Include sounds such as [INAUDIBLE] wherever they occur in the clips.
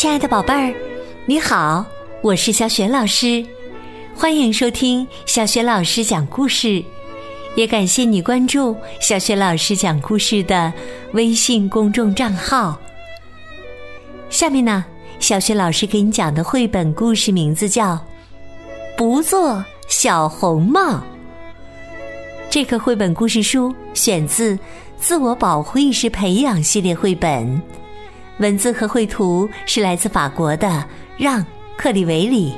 亲爱的宝贝儿，你好，我是小雪老师，欢迎收听小雪老师讲故事，也感谢你关注小雪老师讲故事的微信公众账号。下面呢，小雪老师给你讲的绘本故事名字叫《不做小红帽》。这个绘本故事书选自《自我保护意识培养》系列绘本。文字和绘图是来自法国的让·克里维里，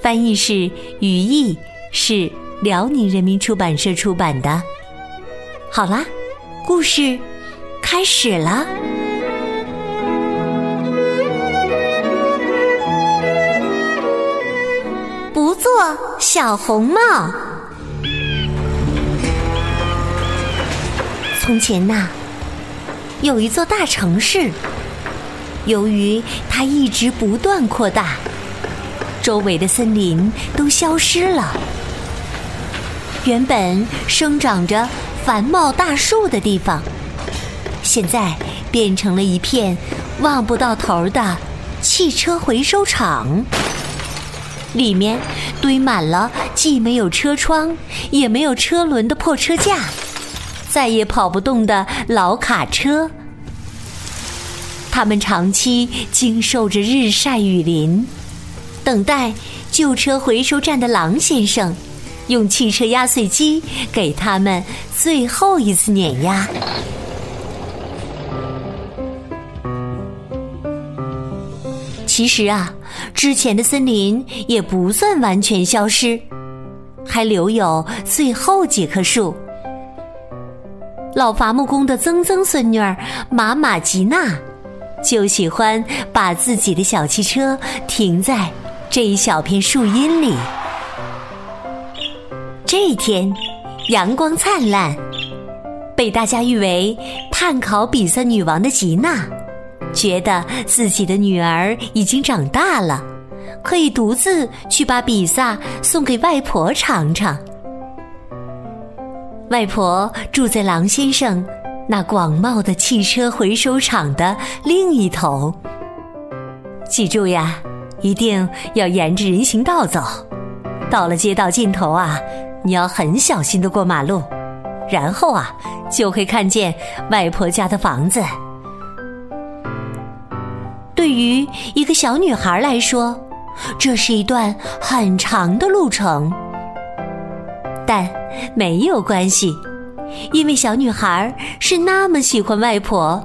翻译是语义，是辽宁人民出版社出版的。好啦，故事开始了。不做小红帽。从前呐，有一座大城市。由于它一直不断扩大，周围的森林都消失了。原本生长着繁茂大树的地方，现在变成了一片望不到头的汽车回收厂。里面堆满了既没有车窗也没有车轮的破车架，再也跑不动的老卡车。他们长期经受着日晒雨淋，等待旧车回收站的狼先生用汽车压碎机给他们最后一次碾压。其实啊，之前的森林也不算完全消失，还留有最后几棵树。老伐木工的曾曾孙女儿马马吉娜。就喜欢把自己的小汽车停在这一小片树荫里。这一天，阳光灿烂，被大家誉为“碳烤比萨女王”的吉娜，觉得自己的女儿已经长大了，可以独自去把比萨送给外婆尝尝。外婆住在狼先生。那广袤的汽车回收厂的另一头，记住呀，一定要沿着人行道走。到了街道尽头啊，你要很小心的过马路，然后啊，就会看见外婆家的房子。对于一个小女孩来说，这是一段很长的路程，但没有关系。因为小女孩是那么喜欢外婆，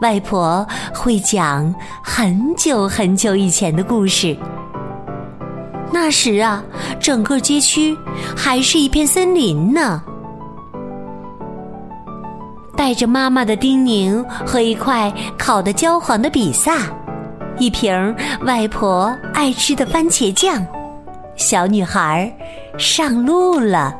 外婆会讲很久很久以前的故事。那时啊，整个街区还是一片森林呢。带着妈妈的叮咛和一块烤得焦黄的比萨，一瓶外婆爱吃的番茄酱，小女孩上路了。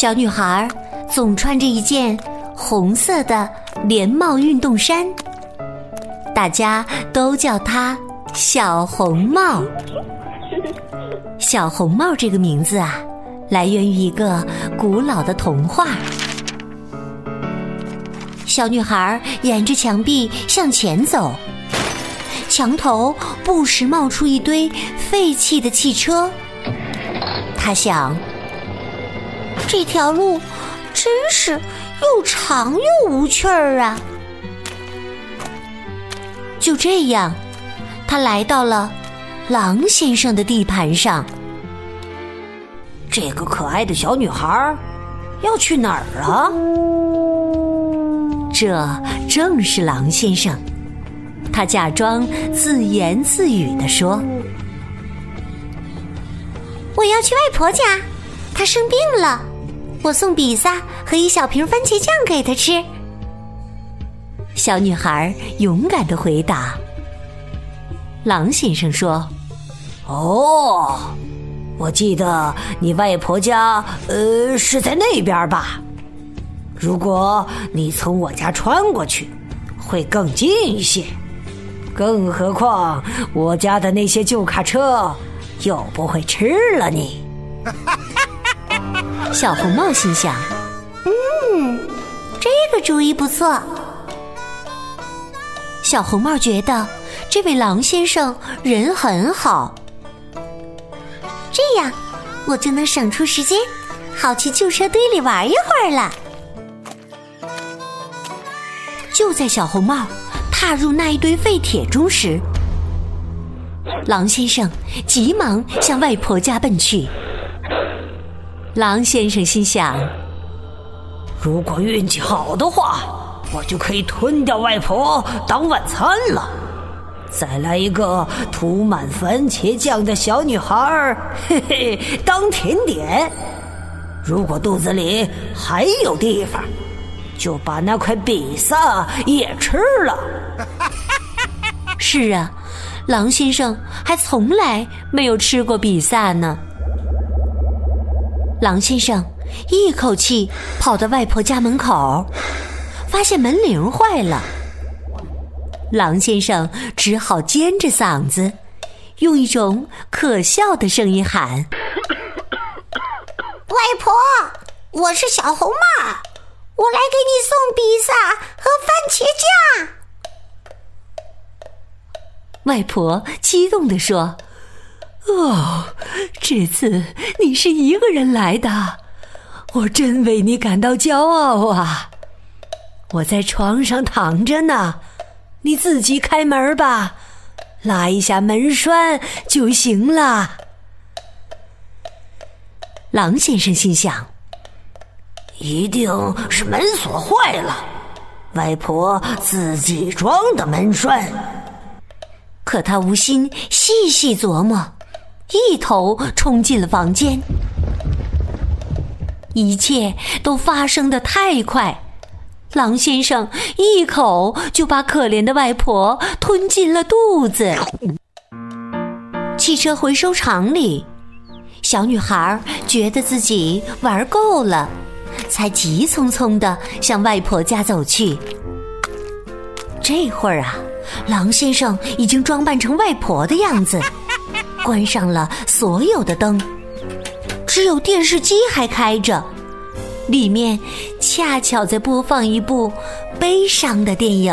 小女孩总穿着一件红色的连帽运动衫，大家都叫她小红帽。[LAUGHS] 小红帽这个名字啊，来源于一个古老的童话。小女孩沿着墙壁向前走，墙头不时冒出一堆废弃的汽车。她想。这条路真是又长又无趣儿啊！就这样，他来到了狼先生的地盘上。这个可爱的小女孩要去哪儿啊？这正是狼先生。他假装自言自语的说：“我要去外婆家，她生病了。”我送比萨和一小瓶番茄酱给他吃。小女孩勇敢的回答。狼先生说：“哦，我记得你外婆家呃是在那边吧？如果你从我家穿过去，会更近一些。更何况我家的那些旧卡车又不会吃了你。[LAUGHS] ”小红帽心想：“嗯，这个主意不错。”小红帽觉得这位狼先生人很好，这样我就能省出时间，好去旧车堆里玩一会儿了。就在小红帽踏入那一堆废铁中时，狼先生急忙向外婆家奔去。狼先生心想：如果运气好的话，我就可以吞掉外婆当晚餐了。再来一个涂满番茄酱的小女孩，嘿嘿，当甜点。如果肚子里还有地方，就把那块比萨也吃了。[LAUGHS] 是啊，狼先生还从来没有吃过比萨呢。狼先生一口气跑到外婆家门口，发现门铃坏了。狼先生只好尖着嗓子，用一种可笑的声音喊：“外婆，我是小红帽，我来给你送披萨和番茄酱。”外婆激动地说。哦，这次你是一个人来的，我真为你感到骄傲啊！我在床上躺着呢，你自己开门吧，拉一下门栓就行了。狼先生心想，一定是门锁坏了，外婆自己装的门栓。可他无心细细琢磨。一头冲进了房间，一切都发生的太快，狼先生一口就把可怜的外婆吞进了肚子。汽车回收厂里，小女孩觉得自己玩够了，才急匆匆的向外婆家走去。这会儿啊，狼先生已经装扮成外婆的样子。关上了所有的灯，只有电视机还开着，里面恰巧在播放一部悲伤的电影。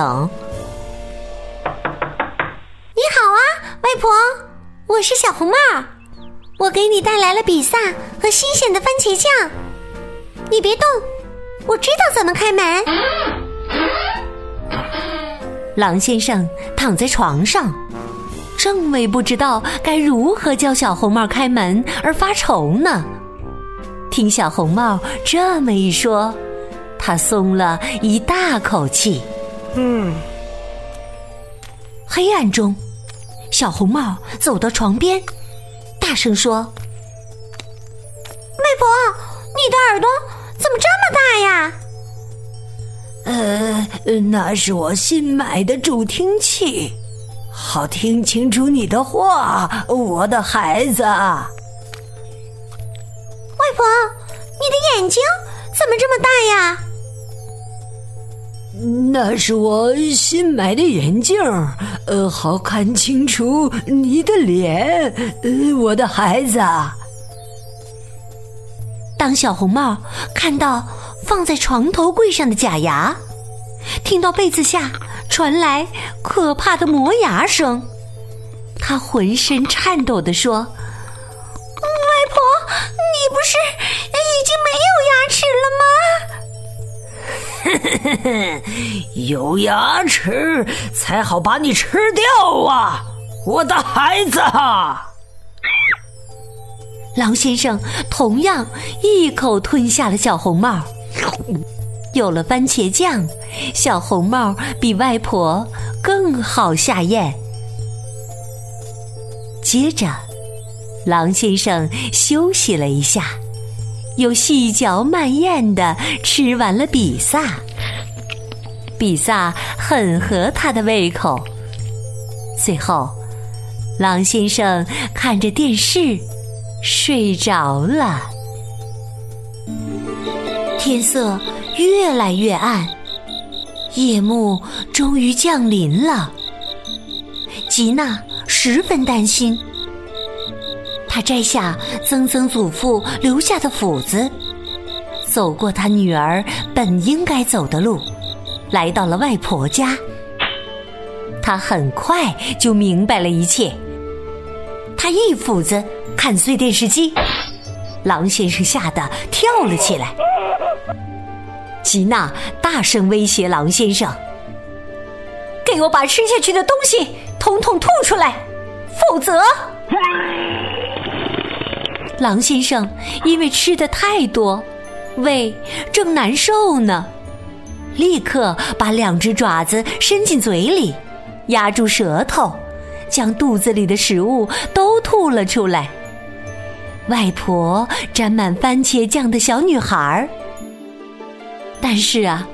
你好啊，外婆，我是小红帽，我给你带来了比萨和新鲜的番茄酱。你别动，我知道怎么开门。狼先生躺在床上。正为不知道该如何教小红帽开门而发愁呢，听小红帽这么一说，他松了一大口气。嗯。黑暗中，小红帽走到床边，大声说：“外婆，你的耳朵怎么这么大呀？”“呃，那是我新买的助听器。”好听清楚你的话，我的孩子。外婆，你的眼睛怎么这么大呀？那是我新买的眼镜，呃，好看清楚你的脸，呃，我的孩子。当小红帽看到放在床头柜上的假牙，听到被子下。传来可怕的磨牙声，他浑身颤抖地说：“外婆，你不是已经没有牙齿了吗？”“ [LAUGHS] 有牙齿才好把你吃掉啊，我的孩子！”狼先生同样一口吞下了小红帽。有了番茄酱，小红帽比外婆更好下咽。接着，狼先生休息了一下，又细嚼慢咽的吃完了比萨。比萨很合他的胃口。最后，狼先生看着电视睡着了。天色。越来越暗，夜幕终于降临了。吉娜十分担心，她摘下曾曾祖父留下的斧子，走过她女儿本应该走的路，来到了外婆家。他很快就明白了一切。他一斧子砍碎电视机，狼先生吓得跳了起来。吉娜大声威胁狼先生：“给我把吃下去的东西统统吐出来，否则……”狼先生因为吃的太多，胃正难受呢，立刻把两只爪子伸进嘴里，压住舌头，将肚子里的食物都吐了出来。外婆沾满番茄酱的小女孩儿，但是啊，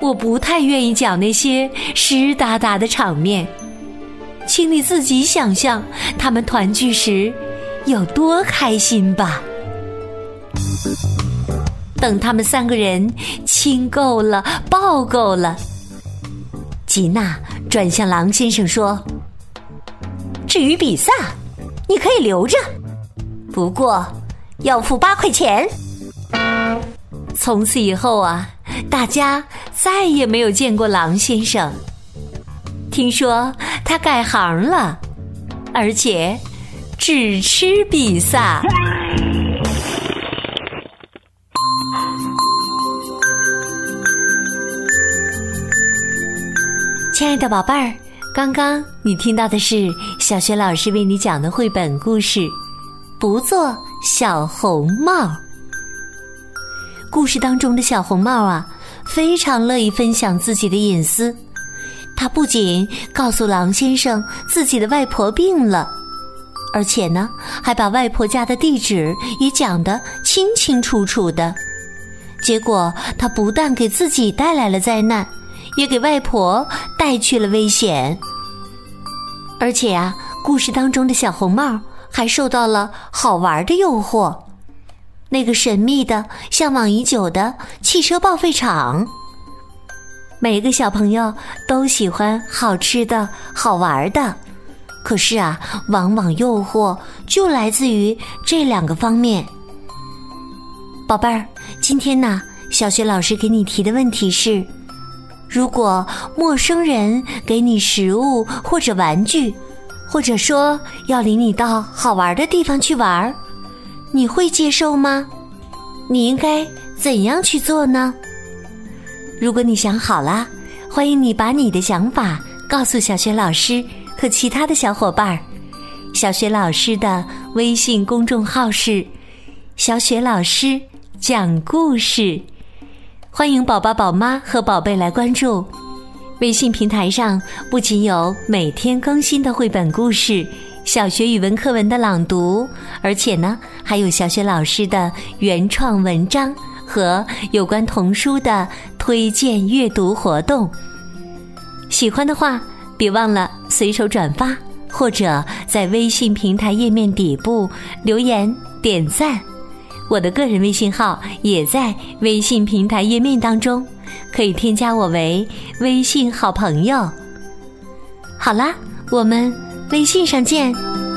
我不太愿意讲那些湿哒哒的场面，请你自己想象他们团聚时。有多开心吧！等他们三个人亲够了、抱够了，吉娜转向狼先生说：“至于比萨，你可以留着，不过要付八块钱。”从此以后啊，大家再也没有见过狼先生。听说他改行了，而且。只吃比萨。亲爱的宝贝儿，刚刚你听到的是小学老师为你讲的绘本故事《不做小红帽》。故事当中的小红帽啊，非常乐意分享自己的隐私。他不仅告诉狼先生自己的外婆病了。而且呢，还把外婆家的地址也讲得清清楚楚的。结果他不但给自己带来了灾难，也给外婆带去了危险。而且啊，故事当中的小红帽还受到了好玩的诱惑，那个神秘的、向往已久的汽车报废厂。每个小朋友都喜欢好吃的、好玩的。可是啊，往往诱惑就来自于这两个方面。宝贝儿，今天呢，小学老师给你提的问题是：如果陌生人给你食物或者玩具，或者说要领你到好玩的地方去玩儿，你会接受吗？你应该怎样去做呢？如果你想好了，欢迎你把你的想法告诉小学老师。和其他的小伙伴儿，小雪老师的微信公众号是“小雪老师讲故事”，欢迎宝宝、宝妈和宝贝来关注。微信平台上不仅有每天更新的绘本故事、小学语文课文的朗读，而且呢，还有小雪老师的原创文章和有关童书的推荐阅读活动。喜欢的话。别忘了随手转发，或者在微信平台页面底部留言点赞。我的个人微信号也在微信平台页面当中，可以添加我为微信好朋友。好啦，我们微信上见。